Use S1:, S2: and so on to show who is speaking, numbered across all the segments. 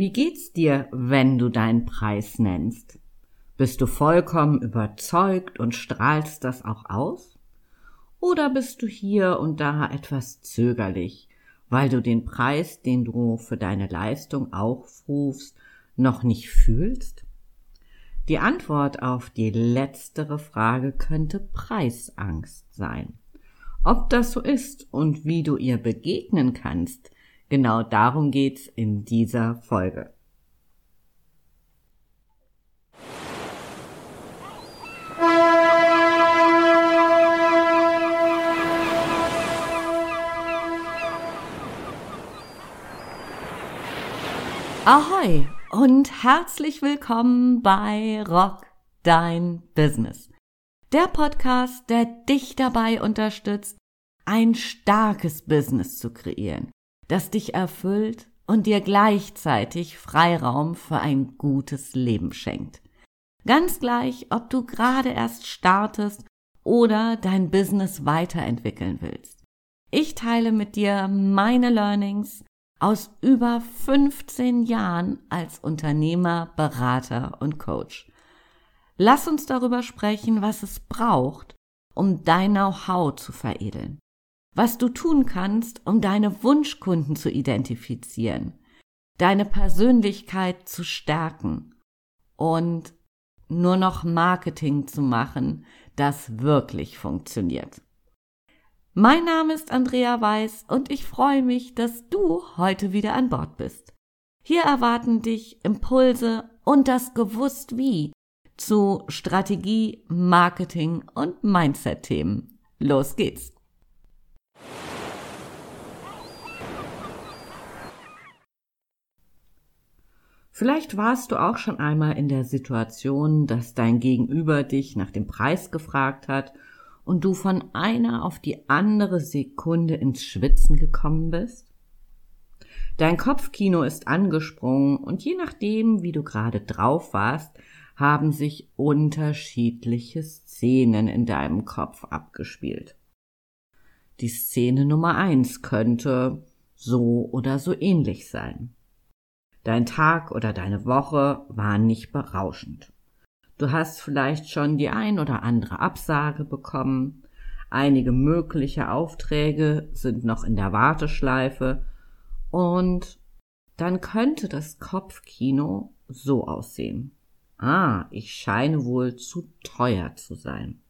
S1: Wie geht's dir, wenn du deinen Preis nennst? Bist du vollkommen überzeugt und strahlst das auch aus? Oder bist du hier und da etwas zögerlich, weil du den Preis, den du für deine Leistung aufrufst, noch nicht fühlst? Die Antwort auf die letztere Frage könnte Preisangst sein. Ob das so ist und wie du ihr begegnen kannst, Genau darum geht's in dieser Folge. Ahoi und herzlich willkommen bei Rock Dein Business. Der Podcast, der dich dabei unterstützt, ein starkes Business zu kreieren das dich erfüllt und dir gleichzeitig Freiraum für ein gutes Leben schenkt. Ganz gleich, ob du gerade erst startest oder dein Business weiterentwickeln willst. Ich teile mit dir meine Learnings aus über 15 Jahren als Unternehmer, Berater und Coach. Lass uns darüber sprechen, was es braucht, um dein Know-how zu veredeln was du tun kannst, um deine Wunschkunden zu identifizieren, deine Persönlichkeit zu stärken und nur noch Marketing zu machen, das wirklich funktioniert. Mein Name ist Andrea Weiß und ich freue mich, dass du heute wieder an Bord bist. Hier erwarten dich Impulse und das Gewusst wie zu Strategie, Marketing und Mindset-Themen. Los geht's! Vielleicht warst du auch schon einmal in der Situation, dass dein Gegenüber dich nach dem Preis gefragt hat und du von einer auf die andere Sekunde ins Schwitzen gekommen bist? Dein Kopfkino ist angesprungen und je nachdem, wie du gerade drauf warst, haben sich unterschiedliche Szenen in deinem Kopf abgespielt. Die Szene Nummer eins könnte so oder so ähnlich sein. Dein Tag oder deine Woche war nicht berauschend. Du hast vielleicht schon die ein oder andere Absage bekommen, einige mögliche Aufträge sind noch in der Warteschleife und dann könnte das Kopfkino so aussehen. Ah, ich scheine wohl zu teuer zu sein.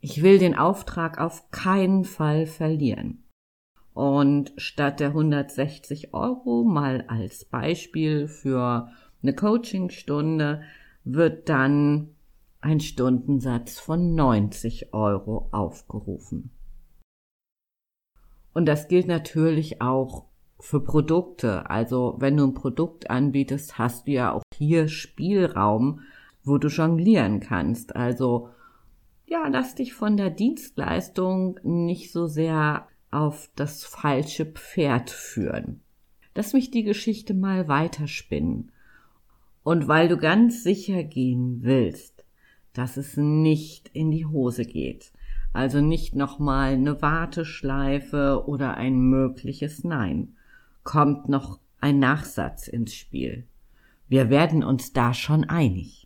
S1: Ich will den Auftrag auf keinen Fall verlieren. Und statt der 160 Euro mal als Beispiel für eine Coachingstunde wird dann ein Stundensatz von 90 Euro aufgerufen. Und das gilt natürlich auch für Produkte. Also wenn du ein Produkt anbietest, hast du ja auch hier Spielraum, wo du jonglieren kannst. Also ja, lass dich von der Dienstleistung nicht so sehr auf das falsche Pferd führen. Lass mich die Geschichte mal weiterspinnen. Und weil du ganz sicher gehen willst, dass es nicht in die Hose geht, also nicht nochmal eine Warteschleife oder ein mögliches Nein, kommt noch ein Nachsatz ins Spiel. Wir werden uns da schon einig.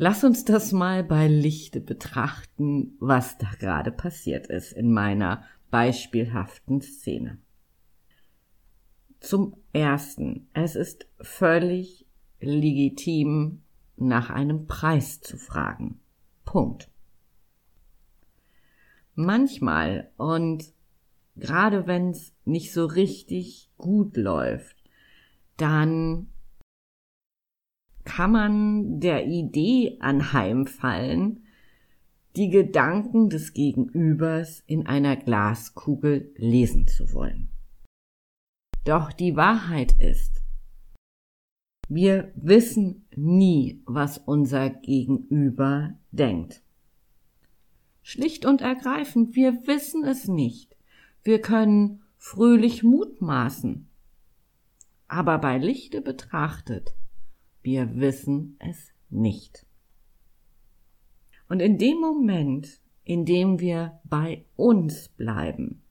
S1: Lass uns das mal bei Lichte betrachten, was da gerade passiert ist in meiner beispielhaften Szene. Zum Ersten, es ist völlig legitim, nach einem Preis zu fragen. Punkt. Manchmal und gerade wenn es nicht so richtig gut läuft, dann kann man der Idee anheimfallen, die Gedanken des Gegenübers in einer Glaskugel lesen zu wollen. Doch die Wahrheit ist, wir wissen nie, was unser Gegenüber denkt. Schlicht und ergreifend, wir wissen es nicht. Wir können fröhlich mutmaßen. Aber bei Lichte betrachtet wir wissen es nicht. Und in dem Moment, in dem wir bei uns bleiben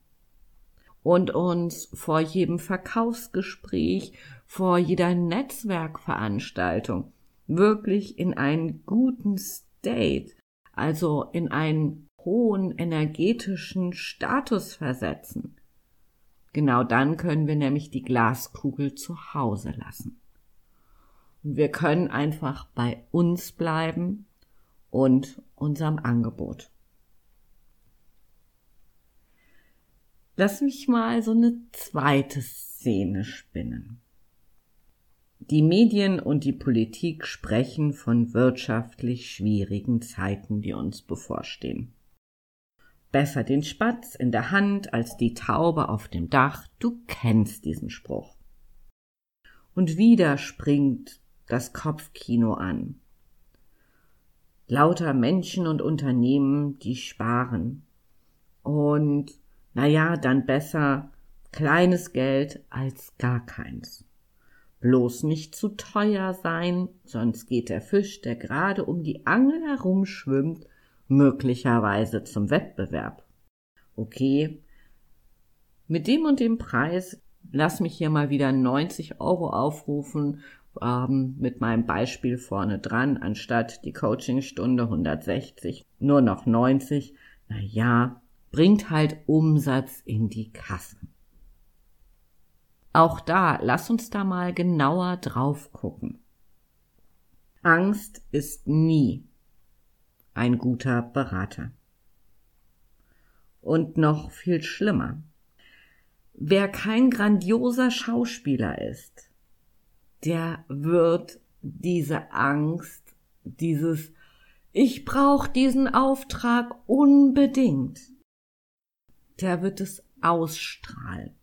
S1: und uns vor jedem Verkaufsgespräch, vor jeder Netzwerkveranstaltung wirklich in einen guten State, also in einen hohen energetischen Status versetzen. Genau dann können wir nämlich die Glaskugel zu Hause lassen. Und wir können einfach bei uns bleiben und unserem Angebot. Lass mich mal so eine zweite Szene spinnen. Die Medien und die Politik sprechen von wirtschaftlich schwierigen Zeiten, die uns bevorstehen. Besser den Spatz in der Hand als die Taube auf dem Dach, du kennst diesen Spruch. Und wieder springt das Kopfkino an. Lauter Menschen und Unternehmen, die sparen. Und, na ja, dann besser kleines Geld als gar keins. Bloß nicht zu teuer sein, sonst geht der Fisch, der gerade um die Angel herumschwimmt, möglicherweise zum Wettbewerb. Okay, mit dem und dem Preis lass mich hier mal wieder 90 Euro aufrufen, ähm, mit meinem Beispiel vorne dran, anstatt die Coachingstunde 160, nur noch 90. Na ja, bringt halt Umsatz in die Kasse. Auch da, lass uns da mal genauer drauf gucken. Angst ist nie ein guter Berater. Und noch viel schlimmer. Wer kein grandioser Schauspieler ist, der wird diese Angst, dieses Ich brauche diesen Auftrag unbedingt, der wird es ausstrahlen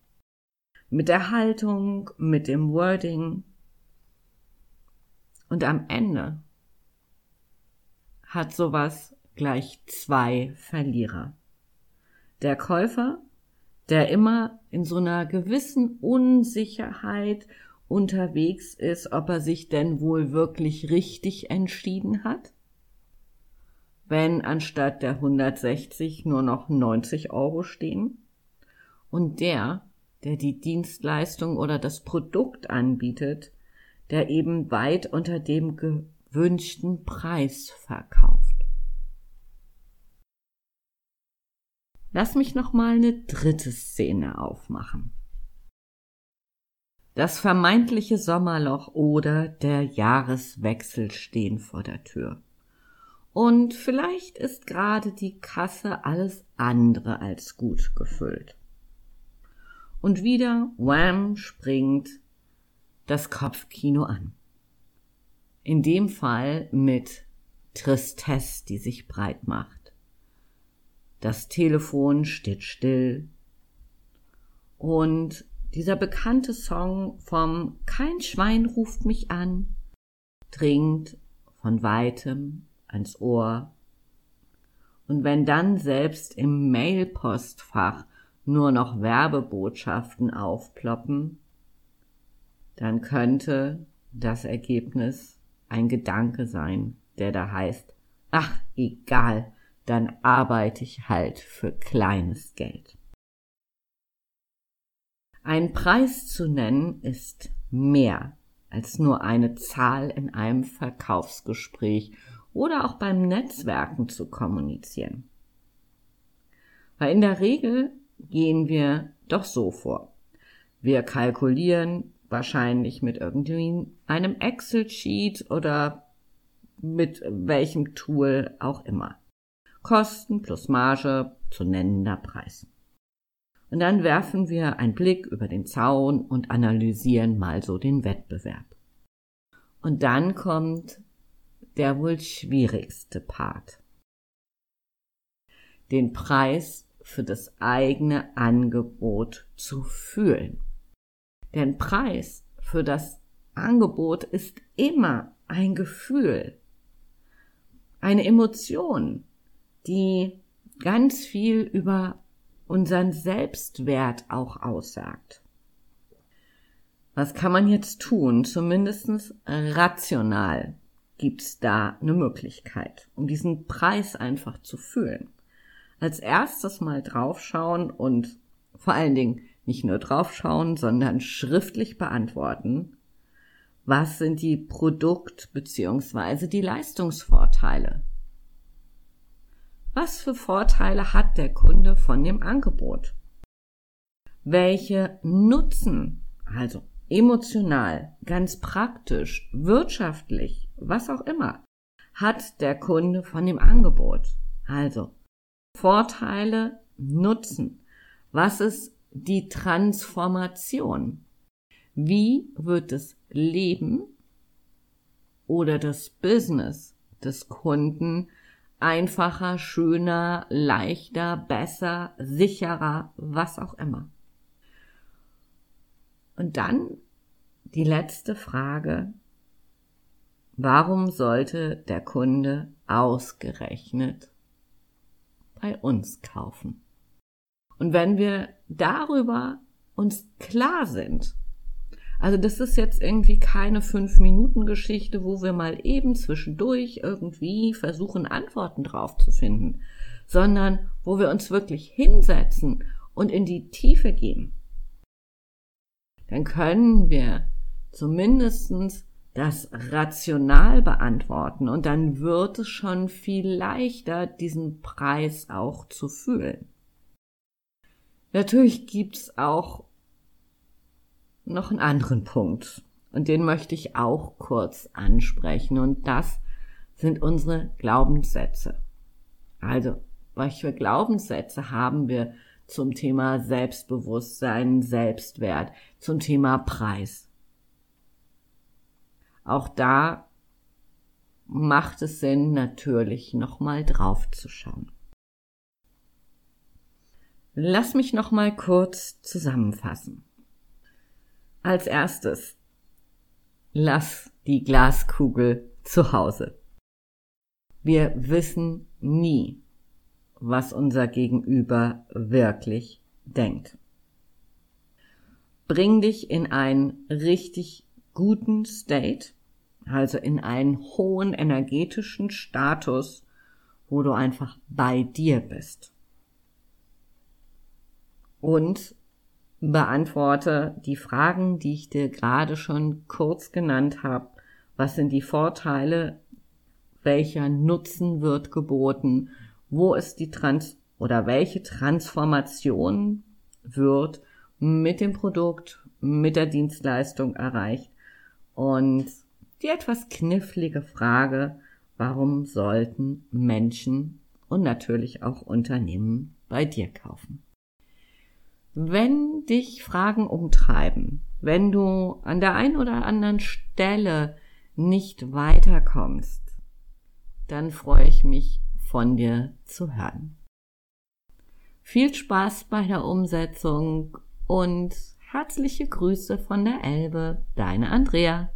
S1: mit der Haltung, mit dem Wording. Und am Ende hat sowas gleich zwei Verlierer. Der Käufer, der immer in so einer gewissen Unsicherheit unterwegs ist, ob er sich denn wohl wirklich richtig entschieden hat, wenn anstatt der 160 nur noch 90 Euro stehen, und der, der die Dienstleistung oder das Produkt anbietet, der eben weit unter dem gewünschten Preis verkauft. Lass mich noch mal eine dritte Szene aufmachen. Das vermeintliche Sommerloch oder der Jahreswechsel stehen vor der Tür. Und vielleicht ist gerade die Kasse alles andere als gut gefüllt. Und wieder, wham, springt das Kopfkino an. In dem Fall mit Tristesse, die sich breit macht. Das Telefon steht still. Und dieser bekannte Song vom Kein Schwein ruft mich an dringt von weitem ans Ohr. Und wenn dann selbst im Mailpostfach nur noch Werbebotschaften aufploppen, dann könnte das Ergebnis ein Gedanke sein, der da heißt, ach egal, dann arbeite ich halt für kleines Geld. Ein Preis zu nennen ist mehr als nur eine Zahl in einem Verkaufsgespräch oder auch beim Netzwerken zu kommunizieren. Weil in der Regel gehen wir doch so vor. Wir kalkulieren wahrscheinlich mit irgendwie einem Excel-Sheet oder mit welchem Tool auch immer. Kosten plus Marge zu nennender Preis. Und dann werfen wir einen Blick über den Zaun und analysieren mal so den Wettbewerb. Und dann kommt der wohl schwierigste Part. Den Preis für das eigene Angebot zu fühlen. Denn Preis für das Angebot ist immer ein Gefühl, eine Emotion, die ganz viel über unseren Selbstwert auch aussagt. Was kann man jetzt tun? Zumindest rational gibt's da eine Möglichkeit, um diesen Preis einfach zu fühlen als erstes mal draufschauen und vor allen Dingen nicht nur draufschauen, sondern schriftlich beantworten. Was sind die Produkt- bzw. die Leistungsvorteile? Was für Vorteile hat der Kunde von dem Angebot? Welche Nutzen, also emotional, ganz praktisch, wirtschaftlich, was auch immer, hat der Kunde von dem Angebot? Also Vorteile, Nutzen. Was ist die Transformation? Wie wird das Leben oder das Business des Kunden einfacher, schöner, leichter, besser, sicherer, was auch immer. Und dann die letzte Frage. Warum sollte der Kunde ausgerechnet bei uns kaufen? Und wenn wir darüber uns klar sind, also das ist jetzt irgendwie keine Fünf-Minuten-Geschichte, wo wir mal eben zwischendurch irgendwie versuchen, Antworten drauf zu finden, sondern wo wir uns wirklich hinsetzen und in die Tiefe gehen. Dann können wir zumindestens das rational beantworten und dann wird es schon viel leichter, diesen Preis auch zu fühlen. Natürlich gibt's auch noch einen anderen Punkt. Und den möchte ich auch kurz ansprechen. Und das sind unsere Glaubenssätze. Also, welche Glaubenssätze haben wir zum Thema Selbstbewusstsein, Selbstwert, zum Thema Preis? Auch da macht es Sinn, natürlich nochmal drauf zu schauen. Lass mich nochmal kurz zusammenfassen. Als erstes, lass die Glaskugel zu Hause. Wir wissen nie, was unser Gegenüber wirklich denkt. Bring dich in einen richtig guten State, also in einen hohen energetischen Status, wo du einfach bei dir bist. Und beantworte die Fragen, die ich dir gerade schon kurz genannt habe. Was sind die Vorteile? Welcher Nutzen wird geboten? Wo ist die Trans oder welche Transformation wird mit dem Produkt, mit der Dienstleistung erreicht? Und die etwas knifflige Frage, warum sollten Menschen und natürlich auch Unternehmen bei dir kaufen? Wenn dich Fragen umtreiben, wenn du an der einen oder anderen Stelle nicht weiterkommst, dann freue ich mich von dir zu hören. Viel Spaß bei der Umsetzung und herzliche Grüße von der Elbe, deine Andrea.